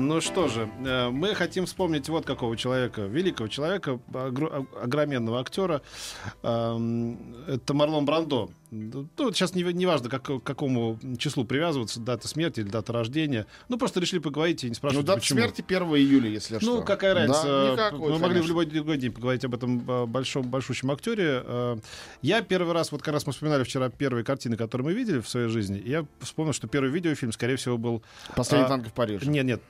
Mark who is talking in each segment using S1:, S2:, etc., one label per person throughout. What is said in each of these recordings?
S1: Ну что же, э, мы хотим вспомнить вот какого человека, великого человека, огр- огроменного актера. Эм, Это Марлон Брандо. Ну, сейчас не, не важно, как, к какому числу привязываться, дата смерти или дата рождения. Ну, просто решили поговорить и не
S2: Ну,
S1: спрашивать,
S2: дата
S1: почему.
S2: смерти 1 июля, если что.
S1: Ну, какая разница?
S2: Да, никакой,
S1: Мы могли в
S2: конечно.
S1: любой другой день поговорить об этом э, большом, большущем актере. Э, Я первый раз, вот как раз мы вспоминали вчера первые картины, которые мы видели в своей жизни. и Я вспомнил, что первый видеофильм, скорее всего, был
S2: Последний
S1: а,
S2: танк в Париже.
S1: нет, нет,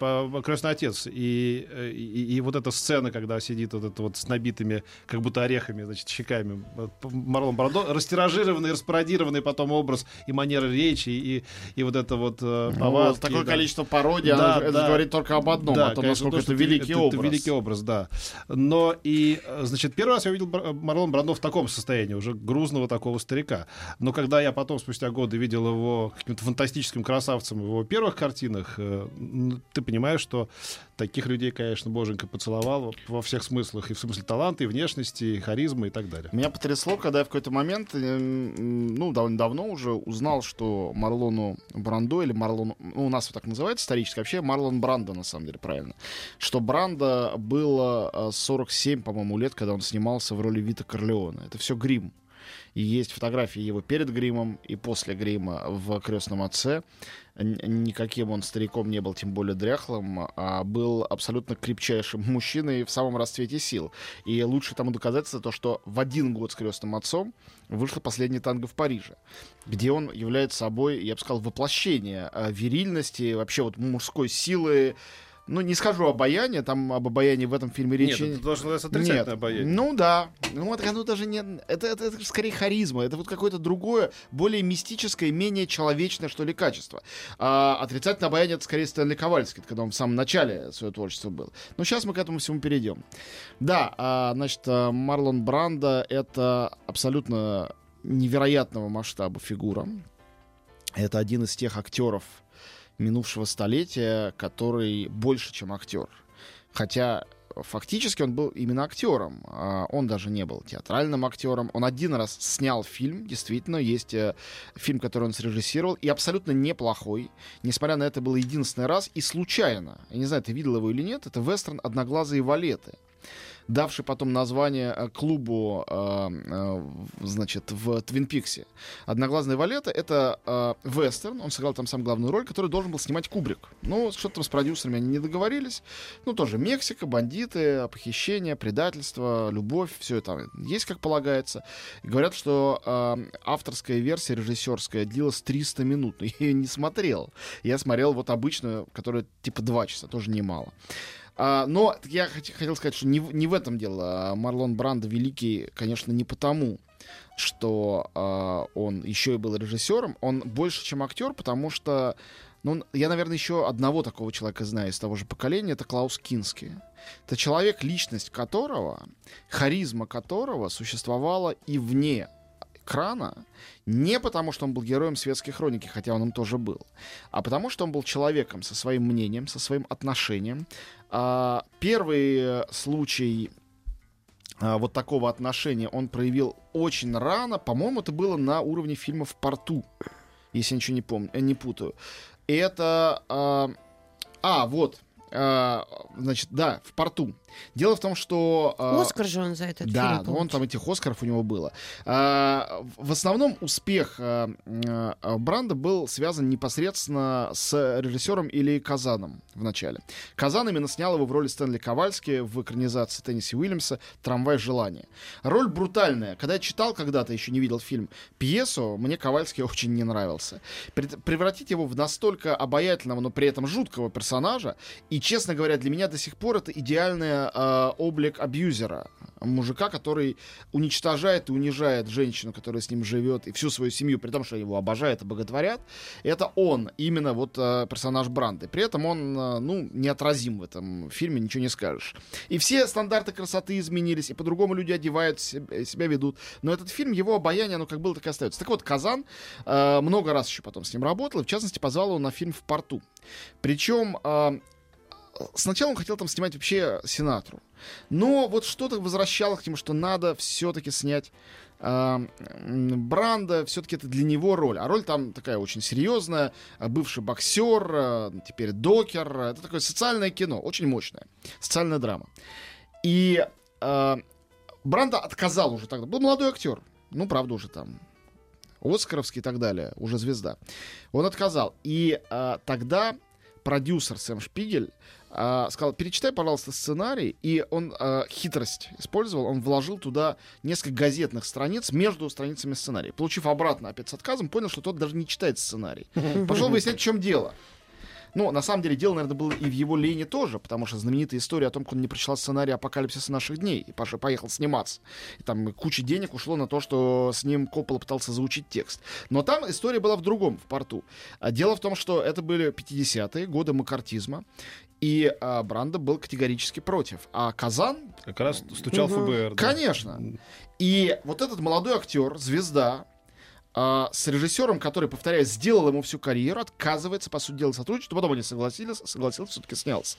S1: крестный отец. И, и, и вот эта сцена, когда сидит вот это вот с набитыми, как будто орехами, значит, щеками Марлон Брандо, растиражированный, распародированный потом образ и манера речи, и, и вот это вот э,
S2: Ну,
S1: повадки,
S2: такое
S1: да.
S2: количество пародий,
S1: Да,
S2: оно- это
S1: да.
S2: говорит только об одном,
S1: Да,
S2: о том,
S1: конечно,
S2: насколько
S1: то,
S2: это великий
S1: это,
S2: образ.
S1: Это великий образ, да. Но и, э, значит, первый раз я увидел Марлон Брандо в таком состоянии, уже грузного такого старика. Но когда я потом, спустя годы, видел его каким-то фантастическим красавцем в его первых картинах, э, ты понимаешь, что таких людей, конечно, боженька поцеловал во всех смыслах. И в смысле таланта, и внешности, и харизмы, и так далее.
S2: Меня потрясло, когда я в какой-то момент, э, ну, довольно давно уже узнал, что Марлону Брандо, или Марлону, ну, у нас вот так называется исторически, вообще Марлон Брандо, на самом деле, правильно, что Брандо было э, 47, по-моему, лет, когда он снимался в роли Вита Корлеона. Это все грим. И есть фотографии его перед гримом и после грима в «Крестном отце». Никаким он стариком не был, тем более дряхлым, а был абсолютно крепчайшим мужчиной в самом расцвете сил. И лучшее тому доказательство то, что в один год с «Крестным отцом» вышло «Последний танго в Париже», где он является собой, я бы сказал, воплощение э, вирильности, вообще вот мужской силы, ну, не скажу обаяние, там об обаянии в этом фильме речи...
S1: Нет, это должно быть отрицательное
S2: Нет.
S1: обаяние.
S2: Ну да. Ну вот оно даже не... Это, это, это скорее харизма. Это вот какое-то другое, более мистическое, менее человечное, что ли, качество. А отрицательное обаяние это скорее Стэнли Ковальский, когда он в самом начале своего творчества был. Но сейчас мы к этому всему перейдем. Да, а, значит, а, Марлон Брандо это абсолютно невероятного масштаба фигура. Это один из тех актеров минувшего столетия, который больше, чем актер. Хотя фактически он был именно актером. А, Он даже не был театральным актером. Он один раз снял фильм, действительно, есть э, фильм, который он срежиссировал, и абсолютно неплохой. Несмотря на это, был единственный раз и случайно. Я не знаю, ты видел его или нет, это вестерн «Одноглазые валеты» давший потом название э, клубу, э, э, значит, в Твин Пиксе. «Одноглазные валеты» — это вестерн, он сыграл там сам главную роль, который должен был снимать Кубрик. Ну, что-то там с продюсерами они не договорились. Ну, тоже Мексика, бандиты, похищение, предательство, любовь, все это есть, как полагается. И говорят, что авторская версия, режиссерская, длилась 300 минут, но я ее не смотрел. Я смотрел вот обычную, которая типа 2 часа, тоже немало. А, но я хот- хотел сказать, что не, не в этом дело. Марлон Брандо великий, конечно, не потому, что а, он еще и был режиссером. Он больше, чем актер, потому что ну, я, наверное, еще одного такого человека знаю из того же поколения. Это Клаус Кински. Это человек, личность которого, харизма которого существовала и вне экрана, не потому, что он был героем светской хроники, хотя он им тоже был, а потому, что он был человеком со своим мнением, со своим отношением. А, первый э, случай а, вот такого отношения он проявил очень рано. По-моему, это было на уровне фильма «В порту», если я ничего не помню, э, не путаю. Это... А, а, вот. А, значит, да, «В порту». Дело в том, что... а,
S3: Оскар же он за этот
S2: да,
S3: фильм
S2: ну, он там этих Оскаров у него было. А, в основном успех а, Бранда был связан непосредственно с режиссером Ильей Казаном в начале. Казан именно снял его в роли Стэнли Ковальски в экранизации Тенниси Уильямса «Трамвай желания». Роль брутальная. Когда я читал когда-то, еще не видел фильм, пьесу, мне Ковальский очень не нравился. Превратить его в настолько обаятельного, но при этом жуткого персонажа, и, честно говоря, для меня до сих пор это идеальный э, облик абьюзера. мужика, который уничтожает и унижает женщину, которая с ним живет, и всю свою семью, при том, что его обожают и боготворят. Это он, именно вот э, персонаж Бранды. При этом он, э, ну, неотразим в этом фильме, ничего не скажешь. И все стандарты красоты изменились, и по-другому люди одевают, себя, себя ведут. Но этот фильм, его обаяние, оно как было, так и остается. Так вот, Казан э, много раз еще потом с ним работал, и в частности позвал его на фильм «В порту». Причем э, сначала он хотел там снимать вообще Синатру. Но вот что-то возвращало к нему, что надо все-таки снять Бранда, все-таки это для него роль. А роль там такая очень серьезная. Бывший боксер, э, теперь докер. Это такое социальное кино, очень мощное. Социальная драма. И э, Бранда отказал уже тогда. Был молодой актер. Ну, правда, уже там Оскаровский и так далее, уже звезда. Он отказал. И э, тогда продюсер Сэм Шпигель э, сказал, перечитай, пожалуйста, сценарий. И он э, хитрость использовал, он вложил туда несколько газетных страниц между страницами сценария. Получив обратно опять с отказом, понял, что тот даже не читает сценарий. Пошел выяснять, в чем дело. Ну, на самом деле, дело, наверное, было и в его лени тоже, потому что знаменитая история о том, как он не прочитал сценарий апокалипсиса наших дней и Паша поехал сниматься. И там куча денег ушло на то, что с ним Коппола пытался заучить текст. Но там история была в другом, в порту. А дело в том, что это были 50-е годы макартизма, и а, Бранда был категорически против. А Казан...
S1: Как раз стучал ФБР. да.
S2: Конечно. И вот этот молодой актер, звезда, а, с режиссером, который, повторяю, сделал ему всю карьеру, отказывается, по сути дела, сотрудничать, но потом они согласились, согласился, все-таки снялся.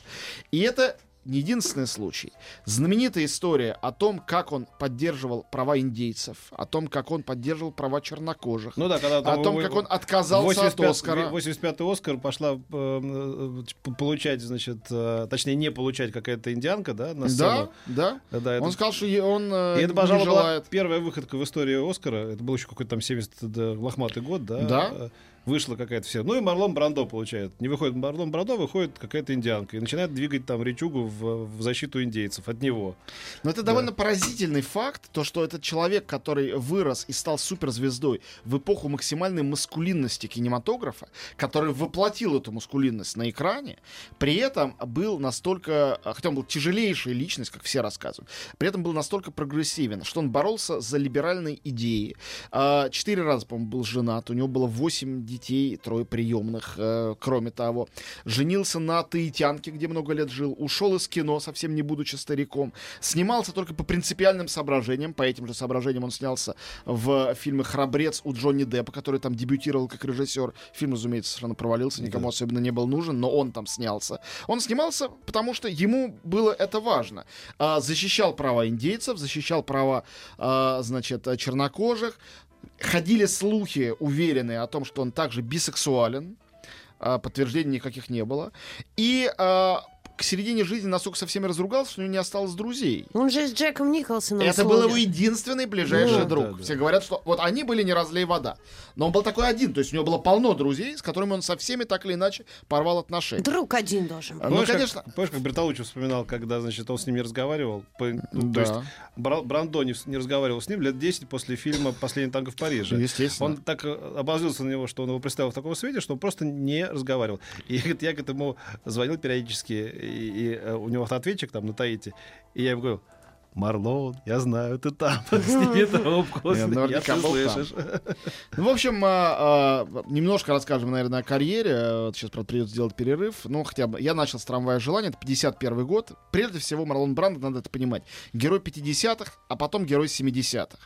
S2: И это не единственный случай. Знаменитая история о том, как он поддерживал права индейцев, о том, как он поддерживал права чернокожих,
S1: Ну да, когда
S2: о том, как он отказался от Оскара.
S1: 85-й Оскар пошла э, э, получать, значит, э, точнее, не получать какая-то индианка, да, на
S2: Да,
S1: сцену.
S2: да.
S1: Да, это-
S2: Он сказал, что он э,
S1: И это,
S2: не
S1: пожалуй, была
S2: желает.
S1: первая выходка в истории Оскара. Это был еще какой-то там 70 да, лохматый год, да?
S2: Да.
S1: Вышла какая-то все. Ну и Марлон Брандо получает. Не выходит Марлон Брандо, выходит какая-то индианка. И начинает двигать там речугу в, в защиту индейцев от него.
S2: Но это довольно поразительный факт, то, что этот человек, который вырос и стал суперзвездой в эпоху максимальной маскулинности кинематографа, который воплотил эту маскулинность на экране, при этом был настолько, а, хотя он был тяжелейшая личность, как все рассказывают, при этом был настолько прогрессивен, что он боролся за либеральные идеи. А, Четыре раза, по-моему, был женат, у него было восемь детей, трое приемных, э, кроме того. Женился на таитянке, где много лет жил, ушел из кино, совсем не будучи стариком. Снимался только по принципиальным соображениям. По этим же соображениям он снялся в фильме «Храбрец» у Джонни Деппа, который там дебютировал как режиссер. Фильм, разумеется, совершенно провалился, никому особенно не был нужен, но он там снялся. Он снимался, потому что ему было это важно. А, защищал права индейцев, защищал права, а, значит, чернокожих. Ходили слухи уверенные о том, что он также бисексуален. А, подтверждений никаких не было. И а, к середине жизни настолько со всеми разругался, что у него не осталось друзей.
S3: Он же с Джеком Николсоном
S2: Это был его единственный ближайший
S3: Ну.
S2: друг.
S1: Да, да.
S2: Все говорят, что вот они были не разлей вода. Но он был такой один. То есть у него было полно друзей, с которыми он со всеми так или иначе порвал отношения.
S3: Друг один должен быть.
S2: Ну,
S1: Помнишь, как-
S2: конечно.
S1: помнишь, как Бертолуччи вспоминал, когда, значит, он с ним не разговаривал? По- ну,
S2: Да.
S1: То есть Бра- Брандо не, не разговаривал с ним лет 10 после фильма «Последний танго в Париже».
S2: Естественно.
S1: Он так э, обозлился на него, что он его представил в таком свете, что он просто не разговаривал. И говорит, я к этому звонил периодически, и, э, у него автоответчик там на Таити, и я ему говорю, Марлон, я знаю, ты там, сними трубку,
S2: Я
S1: ты слышишь.
S2: Ну, в общем, а, а, немножко расскажем, наверное, о карьере. Сейчас, правда, придется сделать перерыв. Ну, хотя бы я начал с трамвая желания. Это 51 год. Прежде всего, Марлон Брандо, надо это понимать. Герой 50-х, а потом герой 70-х.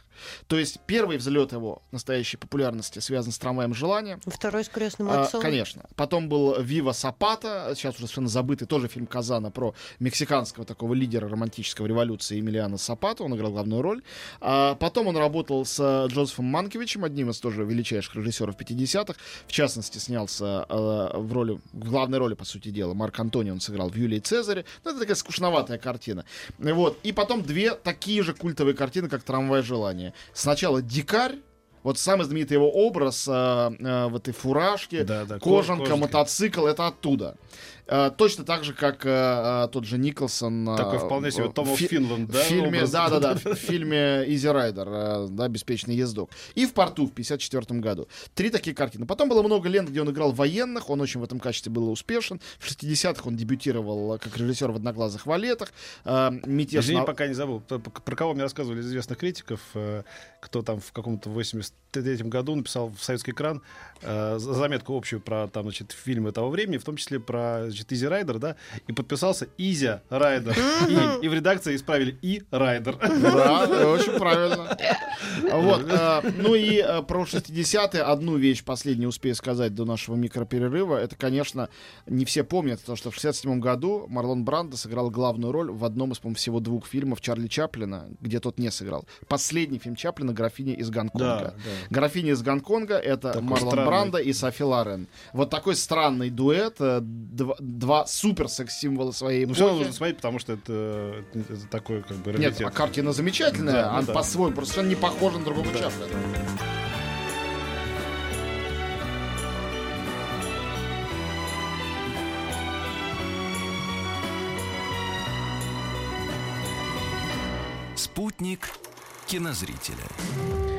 S2: То есть первый взлет его настоящей популярности связан с трамваем желания.
S3: Второй с крестным
S2: А,
S3: отцом.
S2: конечно. Потом был Вива Сапата, сейчас уже совершенно забытый тоже фильм Казана про мексиканского такого лидера романтического революции Эмилиана Сапата, он играл главную роль. А, потом он работал с э, Джозефом Манкевичем, одним из тоже величайших режиссеров 50-х. В частности, снялся э, в роли, в главной роли, по сути дела, Марк Антони он сыграл в Юлии Цезаре. Ну, это такая скучноватая картина. Вот. И потом две такие же культовые картины, как «Трамвай желания». Сначала «Дикарь», Вот самый знаменитый его образ э, э, в этой фуражке,
S1: Да, да,
S2: кожанка,
S1: кожанка.
S2: мотоцикл, это оттуда. Э, точно так же, как э, э, тот же Николсон. э,
S1: Такой вполне себе
S2: в-
S1: Том
S2: в фи-
S1: Финланд,
S2: в
S1: да,
S2: фильме,
S1: образ?
S2: да, да, да, в фильме Rider, э, да, беспечный ездок. И в порту в 54 году. Три такие картины. Потом было много лент, где он играл военных, он очень в этом качестве был успешен. В 60-х он дебютировал как режиссер в «Одноглазых валетах». Э, «Мятеж
S1: Извини,
S2: на-
S1: пока не забыл. Про, кого мне рассказывали из известных критиков, кто там в каком-то 83 году написал в советский экран за- заметку общую про там, значит, фильмы того времени, в том числе про значит, Изи Райдер, да, и подписался Изя Райдер. И, и в редакции исправили И Райдер.
S2: Да, очень правильно. Вот, э, ну и э, про 60-е одну вещь последнюю успею сказать до нашего микроперерыва. Это, конечно, не все помнят, то, что в 67 году Марлон Брандо сыграл главную роль в одном из, по-моему, всего двух фильмов Чарли Чаплина, где тот не сыграл. Последний фильм Чаплина «Графиня из Гонконга».
S1: Да, да.
S2: «Графиня из Гонконга» — это
S1: Такой
S2: Марлон
S1: странный.
S2: Брандо и Софи Лорен. Вот такой странный дуэт, э, дв- два супер секс-символа своей
S1: Ну, все равно нужно смотреть, потому что это, это такой, как бы,
S2: Нет,
S1: раритет.
S2: а картина замечательная,
S1: Да, ну
S2: она
S1: да.
S2: по-своему, просто не похожа на другого Чаплина.
S4: Спутник кинозрителя.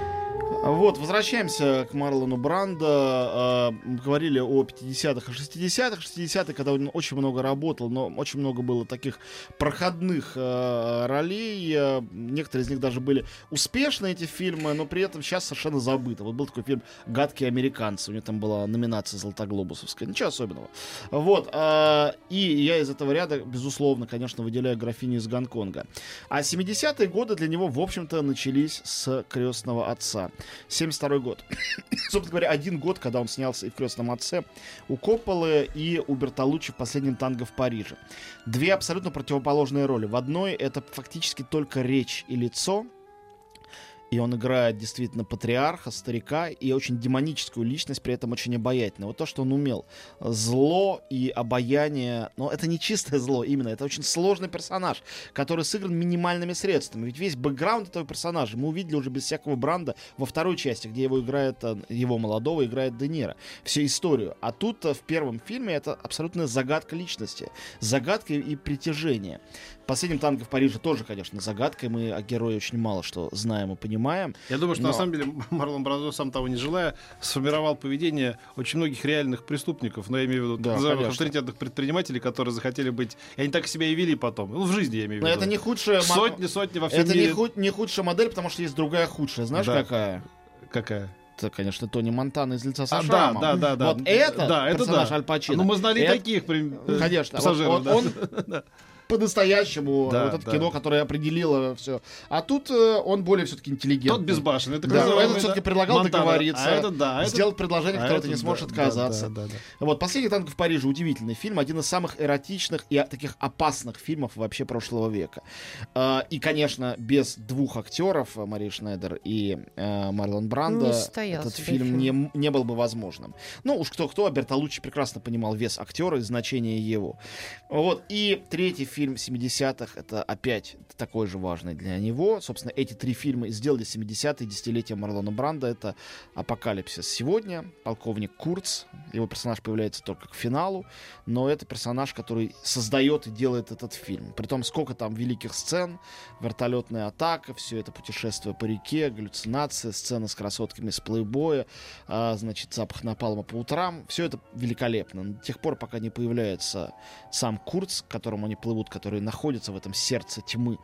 S2: Вот, возвращаемся к Марлону Брандо. Э, мы говорили о 50-х и 60-х. 60-е, когда он очень много работал, но очень много было таких проходных э, ролей. Некоторые из них даже были успешны, эти фильмы, но при этом сейчас совершенно забыто. Вот был такой фильм «Гадкие американцы». У него там была номинация «Золотоглобусовская». Ничего особенного. Вот. и я из этого ряда, безусловно, конечно, выделяю графиню из Гонконга. А 70-е годы для него, в общем-то, начались с крестного отца. 72 год. Собственно говоря, один год, когда он снялся и в крестном отце у Копполы и у Бертолуччи в последнем танго в Париже. Две абсолютно противоположные роли. В одной это фактически только речь и лицо, и он играет действительно патриарха, старика и очень демоническую личность, при этом очень обаятельную. Вот то, что он умел. Зло и обаяние, но это не чистое зло именно, это очень сложный персонаж, который сыгран минимальными средствами. Ведь весь бэкграунд этого персонажа мы увидели уже без всякого бранда во второй части, где его играет, э, его молодого играет Де Ниро. Всю историю. А тут э, в первом фильме это абсолютная загадка личности. Загадка и притяжение. В последнем танго в Париже тоже, конечно, загадка, мы о герое очень мало что знаем и понимаем.
S1: Я думаю, что
S2: Но-
S1: на самом деле Марлон Брандо, сам того не желая, сформировал поведение очень многих реальных преступников, но я имею в виду
S2: Да,
S1: так называемых
S2: конечно.
S1: авторитетных предпринимателей, которые захотели быть... И они так себя и вели потом. Ну, в жизни, я имею в
S2: Но
S1: виду.
S2: это не худшая
S1: Сотни, сотни во всем
S2: Это не,
S1: мире.
S2: худ- не худшая модель, потому что есть другая худшая. Знаешь,
S1: Да.
S2: какая?
S1: Какая?
S2: Это, конечно, Тони Монтана из лица со
S1: А, да,
S2: шрамом.
S1: да, да, да.
S2: Вот это
S1: да, это
S2: персонаж
S1: да.
S2: Аль Пачино.
S1: Ну, мы знали
S2: Это-
S1: таких э,
S2: Конечно,
S1: пассажиров,
S2: вот,
S1: да.
S2: он по-настоящему
S1: Да,
S2: вот это
S1: да.
S2: кино, которое определило все. А тут э, он более все-таки интеллигентный.
S1: Тот безбашенный. Это
S2: Да, этот все-таки
S1: да,
S2: предлагал
S1: Монтана.
S2: договориться,
S1: А этот, да. а этот-
S2: сделать предложение,
S1: а
S2: которое ты
S1: этот,
S2: не сможешь
S1: да,
S2: отказаться.
S1: Да, да, да, да.
S2: Вот «Последний танк в Париже» удивительный фильм, один из самых эротичных и а, таких опасных фильмов вообще прошлого века. А, И, конечно, без двух актеров, э, Марии Шнайдер и э, Марлон Брандо, этот фильм
S3: фильм.
S2: не, не был бы возможным. Ну, уж кто-кто, а Бертолуччи прекрасно понимал вес актера и значение его. Вот. И третий фильм 70-х, это опять такой же важный для него. Собственно, эти три фильма сделали 70-е десятилетие Марлона Бранда. Это «Апокалипсис сегодня», «Полковник Курц». Его персонаж появляется только к финалу, но это персонаж, который создает и делает этот фильм. Притом, сколько там великих сцен, вертолетная атака, все это путешествие по реке, галлюцинации, сцены с красотками с плейбоя, а, значит, запах напалма по утрам. Все это великолепно. До тех пор, пока не появляется сам Курц, к которому они плывут, который находится в этом сердце тьмы.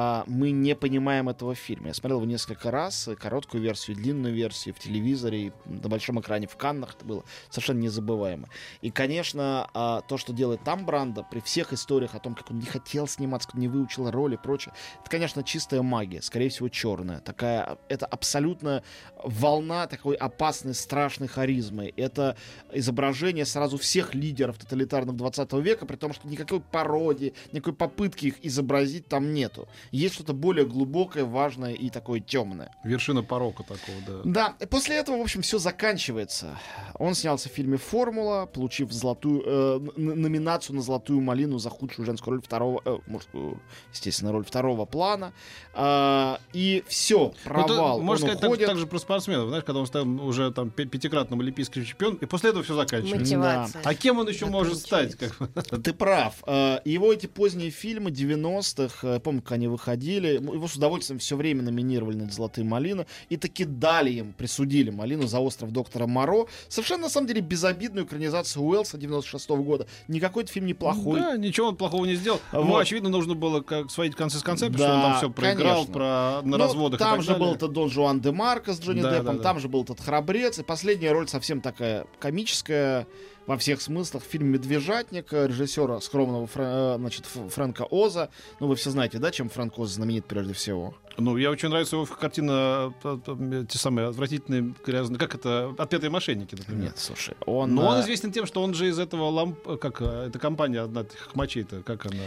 S2: А, мы не понимаем этого фильма. Я смотрел его несколько раз, и короткую версию, длинную версию в телевизоре, на большом экране в Каннах. Это было совершенно незабываемо. И, конечно, а, то, что делает там Бранда, при всех историях о том, как он не хотел сниматься, как не выучил роли и прочее, это, конечно, чистая магия, скорее всего, черная. Такая, это абсолютно волна такой опасной, страшной харизмы. Это изображение сразу всех лидеров тоталитарных 20 века, при том, что никакой пародии, никакой попытки их изобразить там нету. Есть что-то более глубокое, важное и такое темное.
S1: Вершина порока такого, да.
S2: Да, и после этого, в общем, все заканчивается. Он снялся в фильме «Формула», получив золотую, э, номинацию на «Золотую малину» за худшую женскую роль второго, э, мужскую, естественно, роль второго плана. А, и все,
S1: Ну,
S2: провал.
S1: можешь
S2: он
S1: сказать так,
S2: уходит.
S1: так же про спортсменов, знаешь, когда он стал уже там пятикратным олимпийским чемпион, и после этого все заканчивается.
S3: Мотивация.
S1: А кем он еще может стать? Как?
S2: Ты прав. Э, Его эти поздние фильмы 90-х, э, помню, как они выходили, его с удовольствием все время номинировали на «Золотые малины», и таки дали им, присудили малину за «Остров доктора Моро». Совершенно, на самом деле, безобидную экранизацию Уэллса 96 года. Никакой это фильм неплохой.
S1: Да, ничего он плохого не сделал.
S2: Вот.
S1: очевидно, нужно было как сводить концы с концами,
S2: Да,
S1: что он там все проиграл,
S2: конечно.
S1: про, на
S2: Ну,
S1: разводах
S2: Там же
S1: далее.
S2: был этот Дон Жуан де Марко с Джонни
S1: Да,
S2: Деппом,
S1: да, да.
S2: там же был этот храбрец, и последняя роль совсем такая комическая во всех смыслах. Фильм «Медвежатник» режиссера скромного э, значит, Фрэнка Оза. Ну, вы все знаете, да, чем Фрэнк Оз знаменит прежде всего?
S1: Ну, я очень нравится его картина, э, э, те самые отвратительные, грязные, как это, «Отпетые мошенники», например.
S2: Нет, слушай, он...
S1: Но он
S2: э,
S1: известен тем, что он же из этого ламп... Как, э, эта компания одна, хмачей-то, как она...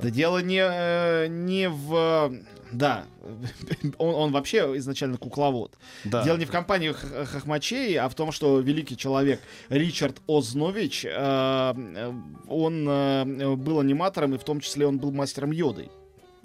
S2: Да дело не, э, не в... Да, он, он вообще изначально кукловод.
S1: Да.
S2: Дело не в компании Хохмачей, а в том, что великий человек Ричард Ознович, э, э, он э, был аниматором, и в том числе он был мастером йодой.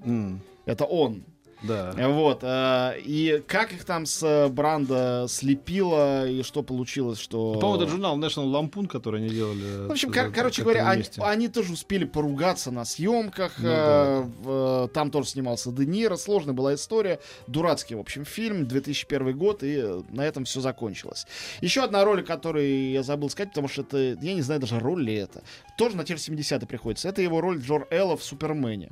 S1: М,
S2: Это он.
S1: Да.
S2: Вот. э, и как их там с э, Бранда слепило, и что получилось, что...
S1: По-моему, этот журнал National Lampoon, который они делали.
S2: В общем,
S1: э,
S2: кор- короче говоря,
S1: они
S2: они, тоже успели поругаться на съемках.
S1: Ну
S2: э, в- там тоже снимался Де Ниро. Сложная была история. Дурацкий, в общем, фильм. 2001 год. И э, на этом все закончилось. Еще одна роль, которую я забыл сказать, потому что это, я не знаю даже роль ли это. Тоже на те же 70-е приходится. Это его роль Джор Элла в Супермене.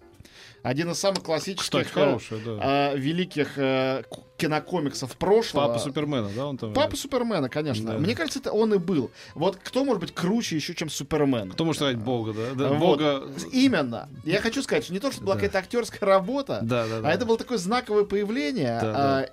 S2: Один из самых классических
S1: Кстати,
S2: э,
S1: да.
S2: э, великих э, кинокомиксов прошлого.
S1: Папа Супермена, да, он там?
S2: Папа Супермена, конечно.
S1: Да.
S2: Мне кажется, это он и был. Вот кто может быть круче еще, чем Супермен?
S1: Кто может сказать Бога, да? да
S2: Вот.
S1: Бога...
S2: Именно. Я хочу сказать, что не то, что была
S1: Да.
S2: какая-то актерская работа,
S1: Да, да, да.
S2: а это было такое знаковое появление.
S1: Да,
S2: а,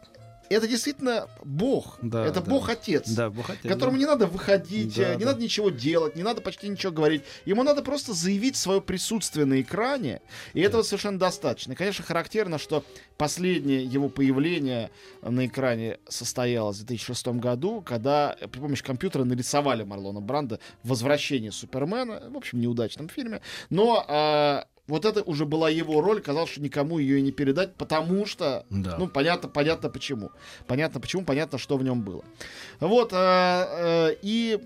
S2: Это действительно Бог.
S1: Да,
S2: это
S1: да.
S2: Бог-отец.
S1: Да, Бог
S2: Которому
S1: да.
S2: не надо выходить,
S1: Да,
S2: э, не
S1: да.
S2: надо ничего делать, не надо почти ничего говорить. Ему надо просто заявить свое присутствие на экране, и этого совершенно достаточно. И, конечно, характерно, что последнее его появление на экране состоялось в 2006 году, когда при помощи компьютера нарисовали Марлона Бранда в «Возвращении Супермена», в общем, неудачном фильме, но а, вот это уже была его роль, казалось, что никому ее и не передать, потому что,
S1: Да.
S2: ну, понятно, понятно почему. Понятно почему, понятно, что в нем было. Вот, э, э, и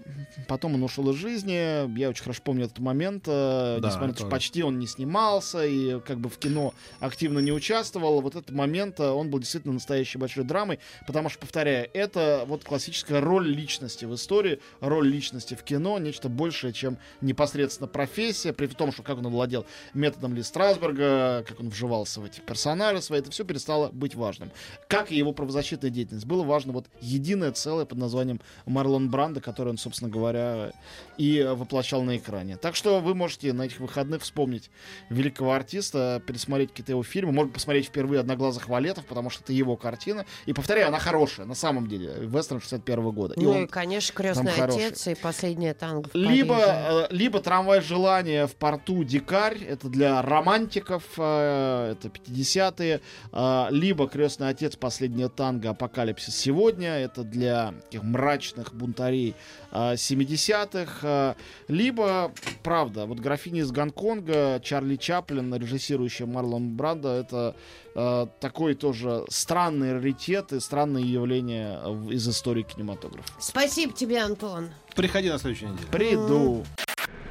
S2: потом он ушел из жизни. Я очень хорошо помню этот момент. э,
S1: Да,
S2: несмотря на то, что почти он не снимался и как бы в кино активно не участвовал. Вот этот момент, э, он был действительно настоящей большой драмой, потому что, повторяю, это вот классическая роль личности в истории, роль личности в кино, нечто большее, чем непосредственно профессия, при том, что как он владел методом Ли Страсберга, как он вживался в эти персонажи свои, это все перестало быть важным. Как и его правозащитная деятельность. Было важно вот единое целое под названием Марлон Бранда, который он, собственно говоря, и воплощал на экране. Так что вы можете на этих выходных вспомнить великого артиста, пересмотреть какие-то его фильмы, может посмотреть впервые «Одноглазых валетов», потому что это его картина. И, повторяю, она хорошая, на самом деле. Вестерн 61 года. И
S3: Ну
S2: он
S3: и, конечно, крестный
S2: хороший.
S3: отец и последняя танго
S2: либо, э, либо трамвай желания в порту Дикарь, это для романтиков, э, это 50-е, э, либо крестный отец последняя танго Апокалипсис сегодня, это для таких мрачных бунтарей э, 70-х, э, либо, правда, вот графиня из Гонконга, Чарли Чаплин, режиссирующая Марлон Бранда, это э, такой тоже странный раритет и странное явление в- из истории кинематографа.
S3: Спасибо тебе, Антон.
S1: Приходи на следующей неделе.
S2: Приду.